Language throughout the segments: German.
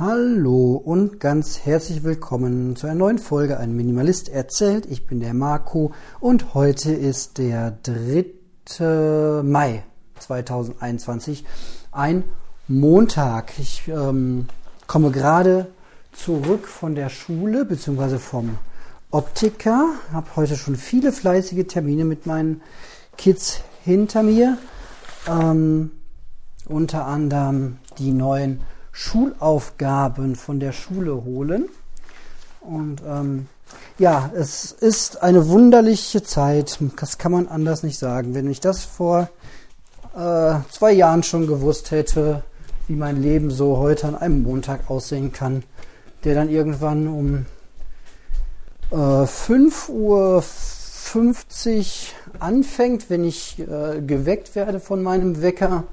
Hallo und ganz herzlich willkommen zu einer neuen Folge Ein Minimalist erzählt. Ich bin der Marco und heute ist der 3. Mai 2021, ein Montag. Ich ähm, komme gerade zurück von der Schule bzw. vom Optiker, habe heute schon viele fleißige Termine mit meinen Kids hinter mir. Ähm, unter anderem die neuen Schulaufgaben von der Schule holen. Und ähm, ja, es ist eine wunderliche Zeit. Das kann man anders nicht sagen. Wenn ich das vor äh, zwei Jahren schon gewusst hätte, wie mein Leben so heute an einem Montag aussehen kann, der dann irgendwann um äh, 5.50 Uhr anfängt, wenn ich äh, geweckt werde von meinem Wecker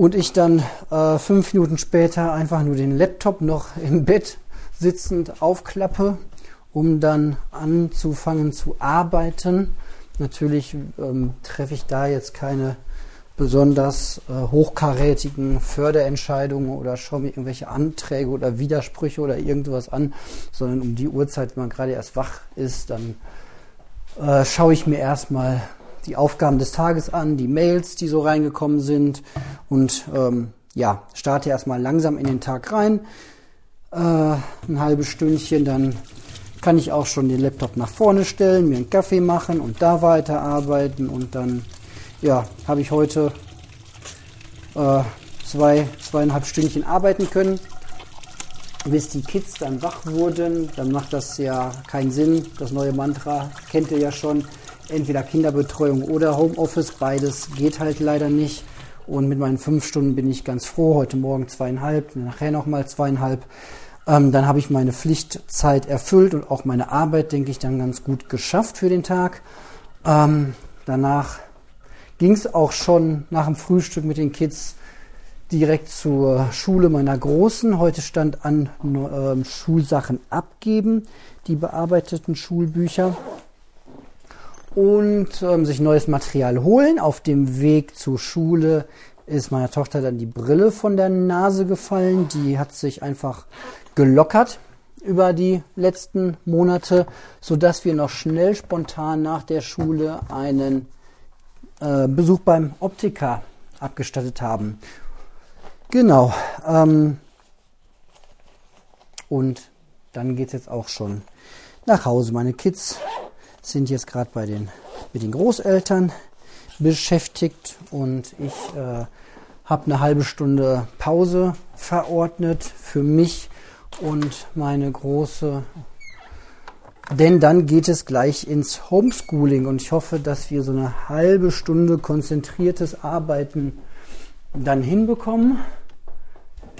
und ich dann äh, fünf Minuten später einfach nur den Laptop noch im Bett sitzend aufklappe, um dann anzufangen zu arbeiten. Natürlich ähm, treffe ich da jetzt keine besonders äh, hochkarätigen Förderentscheidungen oder schaue mir irgendwelche Anträge oder Widersprüche oder irgendwas an, sondern um die Uhrzeit, wenn man gerade erst wach ist, dann äh, schaue ich mir erstmal die Aufgaben des Tages an, die Mails, die so reingekommen sind und ähm, ja, starte erstmal langsam in den Tag rein. Äh, ein halbes Stündchen, dann kann ich auch schon den Laptop nach vorne stellen, mir einen Kaffee machen und da weiterarbeiten und dann ja, habe ich heute äh, zwei, zweieinhalb Stündchen arbeiten können, bis die Kids dann wach wurden. Dann macht das ja keinen Sinn. Das neue Mantra kennt ihr ja schon entweder Kinderbetreuung oder Homeoffice. Beides geht halt leider nicht. Und mit meinen fünf Stunden bin ich ganz froh. Heute Morgen zweieinhalb, nachher nochmal zweieinhalb. Ähm, dann habe ich meine Pflichtzeit erfüllt und auch meine Arbeit, denke ich, dann ganz gut geschafft für den Tag. Ähm, danach ging es auch schon nach dem Frühstück mit den Kids direkt zur Schule meiner Großen. Heute stand an äh, Schulsachen abgeben, die bearbeiteten Schulbücher und ähm, sich neues Material holen. Auf dem Weg zur Schule ist meiner Tochter dann die Brille von der Nase gefallen. Die hat sich einfach gelockert über die letzten Monate, so dass wir noch schnell spontan nach der Schule einen äh, Besuch beim Optiker abgestattet haben. Genau. Ähm, und dann geht es jetzt auch schon nach Hause. Meine Kids sind jetzt gerade bei den mit den Großeltern beschäftigt und ich äh, habe eine halbe Stunde Pause verordnet für mich und meine große denn dann geht es gleich ins Homeschooling und ich hoffe, dass wir so eine halbe Stunde konzentriertes Arbeiten dann hinbekommen.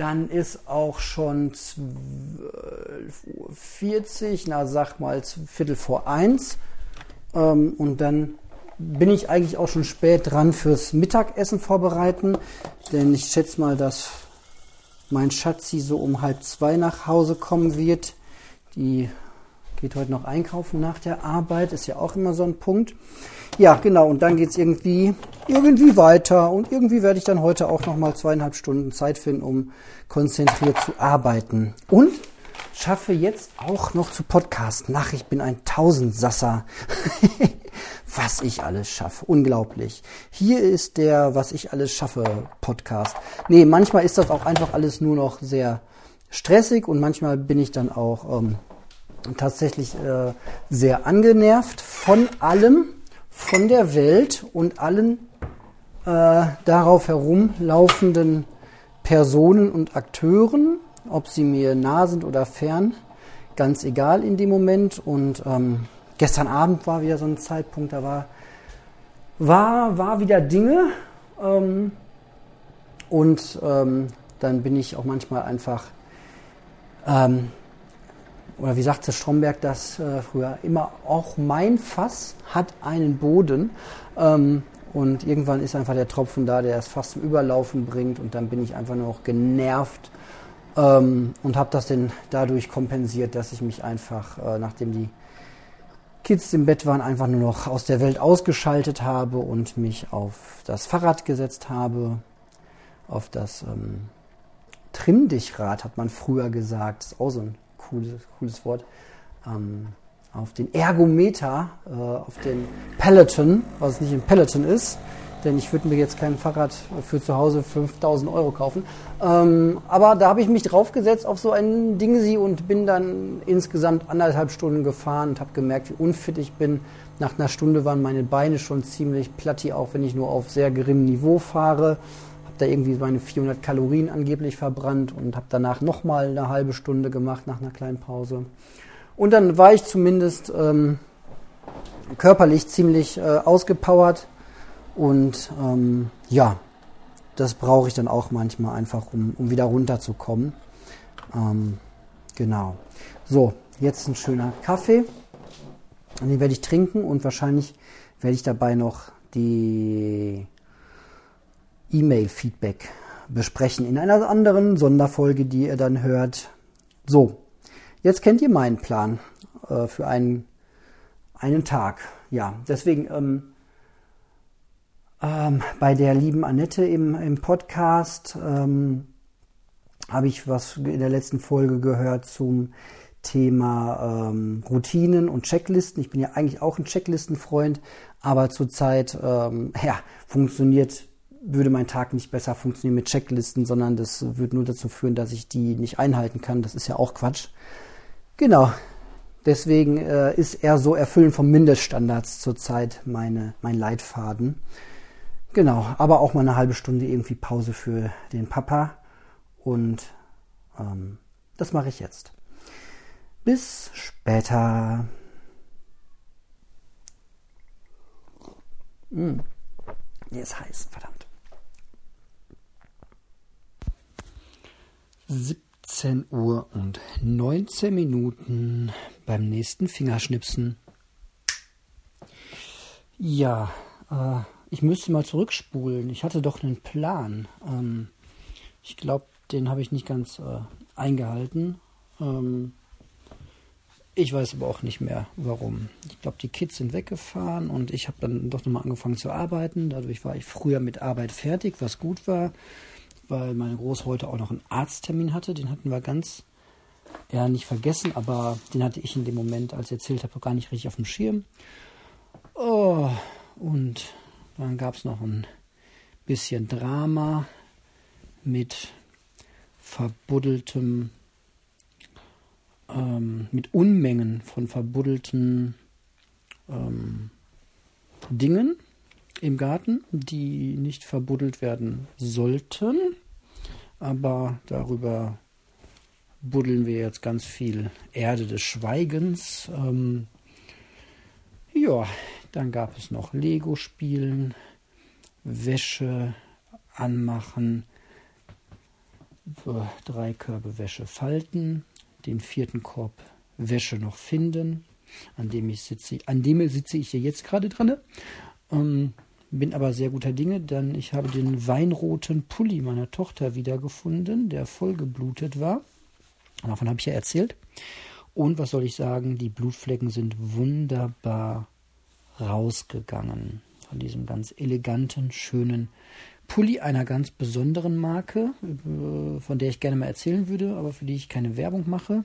Dann ist auch schon 12.40 na sag mal Viertel vor eins. Ähm, und dann bin ich eigentlich auch schon spät dran fürs Mittagessen vorbereiten, denn ich schätze mal, dass mein Schatzi so um halb zwei nach Hause kommen wird. Die geht heute noch einkaufen nach der Arbeit, ist ja auch immer so ein Punkt. Ja, genau, und dann geht es irgendwie, irgendwie weiter und irgendwie werde ich dann heute auch nochmal zweieinhalb Stunden Zeit finden, um konzentriert zu arbeiten. Und schaffe jetzt auch noch zu podcasten. Ach, ich bin ein Tausendsasser. was ich alles schaffe. Unglaublich. Hier ist der Was ich alles schaffe Podcast. Nee, manchmal ist das auch einfach alles nur noch sehr stressig und manchmal bin ich dann auch ähm, tatsächlich äh, sehr angenervt von allem, von der Welt und allen äh, darauf herumlaufenden Personen und Akteuren ob sie mir nah sind oder fern, ganz egal in dem Moment. Und ähm, gestern Abend war wieder so ein Zeitpunkt, da war, war, war wieder Dinge. Ähm, und ähm, dann bin ich auch manchmal einfach, ähm, oder wie sagte Stromberg das äh, früher, immer auch mein Fass hat einen Boden. Ähm, und irgendwann ist einfach der Tropfen da, der es fast zum Überlaufen bringt. Und dann bin ich einfach nur noch genervt ähm, und habe das dann dadurch kompensiert, dass ich mich einfach, äh, nachdem die Kids im Bett waren, einfach nur noch aus der Welt ausgeschaltet habe und mich auf das Fahrrad gesetzt habe, auf das ähm, Trimm-Dich-Rad, hat man früher gesagt. Das ist auch so ein cooles, cooles Wort. Ähm, auf den Ergometer, äh, auf den Peloton, was nicht ein Peloton ist, denn ich würde mir jetzt kein Fahrrad für zu Hause 5000 Euro kaufen. Ähm, aber da habe ich mich draufgesetzt auf so ein Dingsi und bin dann insgesamt anderthalb Stunden gefahren und habe gemerkt, wie unfit ich bin. Nach einer Stunde waren meine Beine schon ziemlich platti, auch wenn ich nur auf sehr geringem Niveau fahre. Da irgendwie meine 400 Kalorien angeblich verbrannt und habe danach nochmal eine halbe Stunde gemacht nach einer kleinen Pause. Und dann war ich zumindest ähm, körperlich ziemlich äh, ausgepowert und ähm, ja, das brauche ich dann auch manchmal einfach, um, um wieder runterzukommen. Ähm, genau. So, jetzt ein schöner Kaffee. Den werde ich trinken und wahrscheinlich werde ich dabei noch die E-Mail-Feedback besprechen in einer anderen Sonderfolge, die ihr dann hört. So, jetzt kennt ihr meinen Plan äh, für einen, einen Tag. Ja, deswegen ähm, ähm, bei der lieben Annette im, im Podcast ähm, habe ich was in der letzten Folge gehört zum Thema ähm, Routinen und Checklisten. Ich bin ja eigentlich auch ein Checklistenfreund, aber zurzeit ähm, ja, funktioniert, würde mein Tag nicht besser funktionieren mit Checklisten, sondern das würde nur dazu führen, dass ich die nicht einhalten kann. Das ist ja auch Quatsch. Genau. Deswegen äh, ist eher so Erfüllen von Mindeststandards zurzeit meine, mein Leitfaden. Genau, aber auch mal eine halbe Stunde irgendwie Pause für den Papa. Und ähm, das mache ich jetzt. Bis später. Mmh. Nee, ist heiß, verdammt. 17 Uhr und 19 Minuten beim nächsten Fingerschnipsen. Ja, äh, ich müsste mal zurückspulen. Ich hatte doch einen Plan. Ähm, ich glaube, den habe ich nicht ganz äh, eingehalten. Ähm, ich weiß aber auch nicht mehr, warum. Ich glaube, die Kids sind weggefahren und ich habe dann doch nochmal angefangen zu arbeiten. Dadurch war ich früher mit Arbeit fertig, was gut war, weil meine Groß heute auch noch einen Arzttermin hatte. Den hatten wir ganz, ja, nicht vergessen, aber den hatte ich in dem Moment, als ich erzählt habe, gar nicht richtig auf dem Schirm. Oh, und dann gab es noch ein bisschen Drama mit verbuddeltem, ähm, mit Unmengen von verbuddelten ähm, Dingen im Garten, die nicht verbuddelt werden sollten. Aber darüber buddeln wir jetzt ganz viel Erde des Schweigens. Ähm, ja, dann gab es noch Lego-Spielen, Wäsche anmachen, drei Körbe Wäsche falten, den vierten Korb Wäsche noch finden, an dem ich sitze, an dem sitze ich hier jetzt gerade dran. Ähm, bin aber sehr guter Dinge, denn ich habe den weinroten Pulli meiner Tochter wiedergefunden, der vollgeblutet war. Davon habe ich ja erzählt. Und was soll ich sagen, die Blutflecken sind wunderbar rausgegangen. Von diesem ganz eleganten, schönen Pulli einer ganz besonderen Marke, äh, von der ich gerne mal erzählen würde, aber für die ich keine Werbung mache.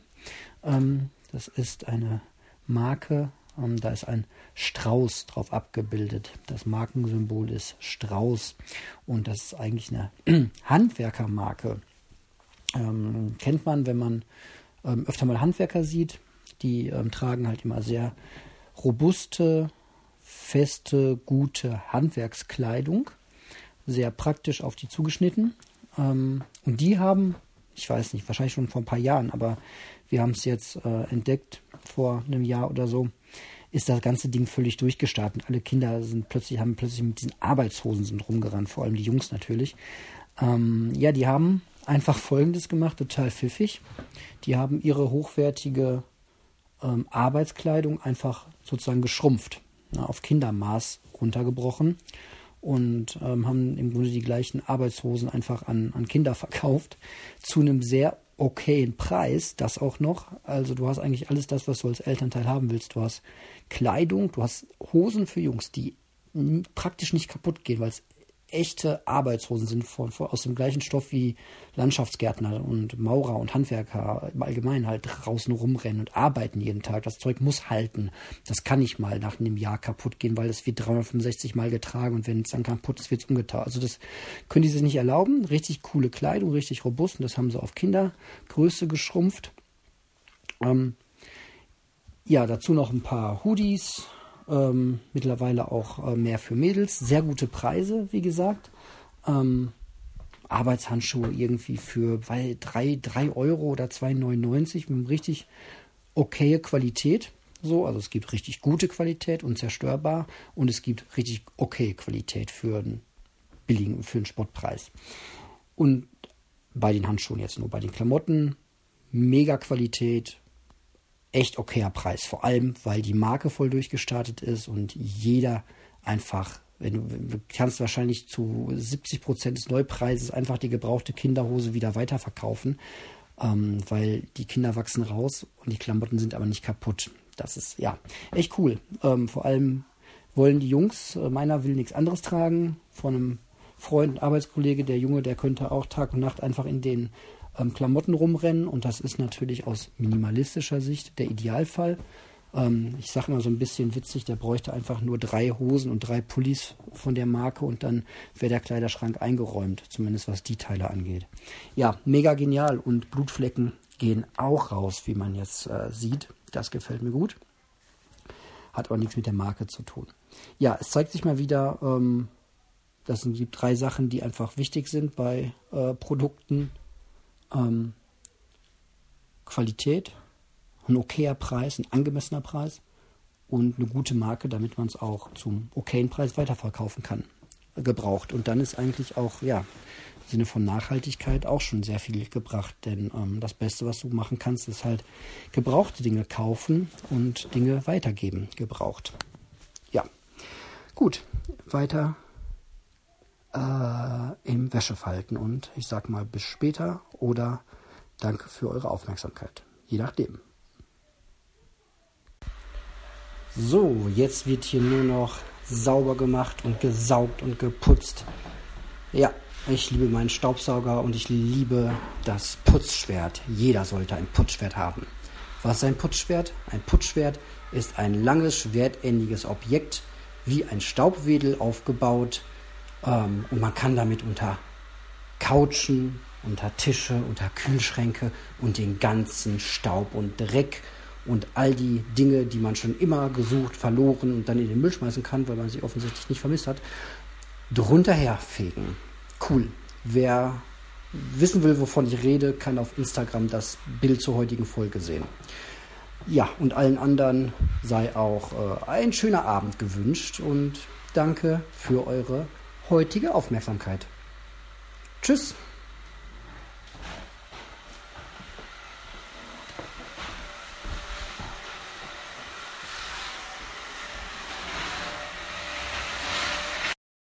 Ähm, das ist eine Marke, da ist ein Strauß drauf abgebildet. Das Markensymbol ist Strauß und das ist eigentlich eine Handwerkermarke. Ähm, kennt man, wenn man öfter mal Handwerker sieht. Die tragen halt immer sehr robuste, feste, gute Handwerkskleidung, sehr praktisch auf die zugeschnitten. Ähm, und die haben, ich weiß nicht, wahrscheinlich schon vor ein paar Jahren, aber wir haben es jetzt äh, entdeckt vor einem Jahr oder so, ist das ganze Ding völlig durchgestartet. Alle Kinder sind plötzlich, haben plötzlich mit diesen Arbeitshosen sind rumgerannt, vor allem die Jungs natürlich. Ähm, ja, die haben einfach Folgendes gemacht, total pfiffig. Die haben ihre hochwertige ähm, Arbeitskleidung einfach sozusagen geschrumpft auf Kindermaß runtergebrochen und ähm, haben im Grunde die gleichen Arbeitshosen einfach an, an Kinder verkauft zu einem sehr okayen Preis, das auch noch. Also du hast eigentlich alles das, was du als Elternteil haben willst. Du hast Kleidung, du hast Hosen für Jungs, die praktisch nicht kaputt gehen, weil es echte Arbeitshosen sind von, von, aus dem gleichen Stoff wie Landschaftsgärtner und Maurer und Handwerker im Allgemeinen halt draußen rumrennen und arbeiten jeden Tag. Das Zeug muss halten. Das kann nicht mal nach einem Jahr kaputt gehen, weil es wird 365 Mal getragen und wenn es dann kaputt ist, wird es umgetauscht. Also das können die sich nicht erlauben. Richtig coole Kleidung, richtig robust und das haben sie auf Kindergröße geschrumpft. Ähm, ja, dazu noch ein paar Hoodies, ähm, mittlerweile auch äh, mehr für Mädels. Sehr gute Preise, wie gesagt. Ähm, Arbeitshandschuhe irgendwie für 3, 3 Euro oder 2,99 mit richtig okaye Qualität. So, also es gibt richtig gute Qualität, unzerstörbar, und es gibt richtig okay Qualität für einen billigen, für einen Spottpreis. Und bei den Handschuhen jetzt nur, bei den Klamotten, mega Qualität, echt okayer Preis. Vor allem, weil die Marke voll durchgestartet ist und jeder einfach, wenn du, du kannst wahrscheinlich zu 70 Prozent des Neupreises einfach die gebrauchte Kinderhose wieder weiterverkaufen, ähm, weil die Kinder wachsen raus und die Klamotten sind aber nicht kaputt. Das ist ja echt cool. Ähm, vor allem wollen die Jungs, äh, meiner will nichts anderes tragen, von einem Freund, Arbeitskollege, der Junge, der könnte auch Tag und Nacht einfach in den ähm, Klamotten rumrennen und das ist natürlich aus minimalistischer Sicht der Idealfall. Ähm, ich sage mal so ein bisschen witzig, der bräuchte einfach nur drei Hosen und drei Pullis von der Marke und dann wäre der Kleiderschrank eingeräumt, zumindest was die Teile angeht. Ja, mega genial und Blutflecken gehen auch raus, wie man jetzt äh, sieht. Das gefällt mir gut. Hat aber nichts mit der Marke zu tun. Ja, es zeigt sich mal wieder, ähm, das sind die drei Sachen, die einfach wichtig sind bei äh, Produkten ähm, Qualität, ein okayer Preis, ein angemessener Preis und eine gute Marke, damit man es auch zum okayen Preis weiterverkaufen kann, gebraucht. Und dann ist eigentlich auch, ja, im Sinne von Nachhaltigkeit auch schon sehr viel gebracht. Denn ähm, das Beste, was du machen kannst, ist halt gebrauchte Dinge kaufen und Dinge weitergeben, gebraucht. Ja, gut, weiter äh, im Wäschefalten. Und ich sag mal bis später oder danke für eure Aufmerksamkeit. Je nachdem. So, jetzt wird hier nur noch sauber gemacht und gesaugt und geputzt. Ja, ich liebe meinen Staubsauger und ich liebe das Putzschwert. Jeder sollte ein Putzschwert haben. Was ist ein Putzschwert? Ein Putzschwert ist ein langes, schwertändiges Objekt, wie ein Staubwedel aufgebaut, ähm, und man kann damit unter Couchen, unter Tische, unter Kühlschränke und den ganzen Staub und Dreck und all die Dinge, die man schon immer gesucht, verloren und dann in den Müll schmeißen kann, weil man sie offensichtlich nicht vermisst hat, drunter herfegen. Cool. Wer wissen will, wovon ich rede, kann auf Instagram das Bild zur heutigen Folge sehen. Ja, und allen anderen sei auch äh, ein schöner Abend gewünscht und danke für eure heutige Aufmerksamkeit. Tschüss!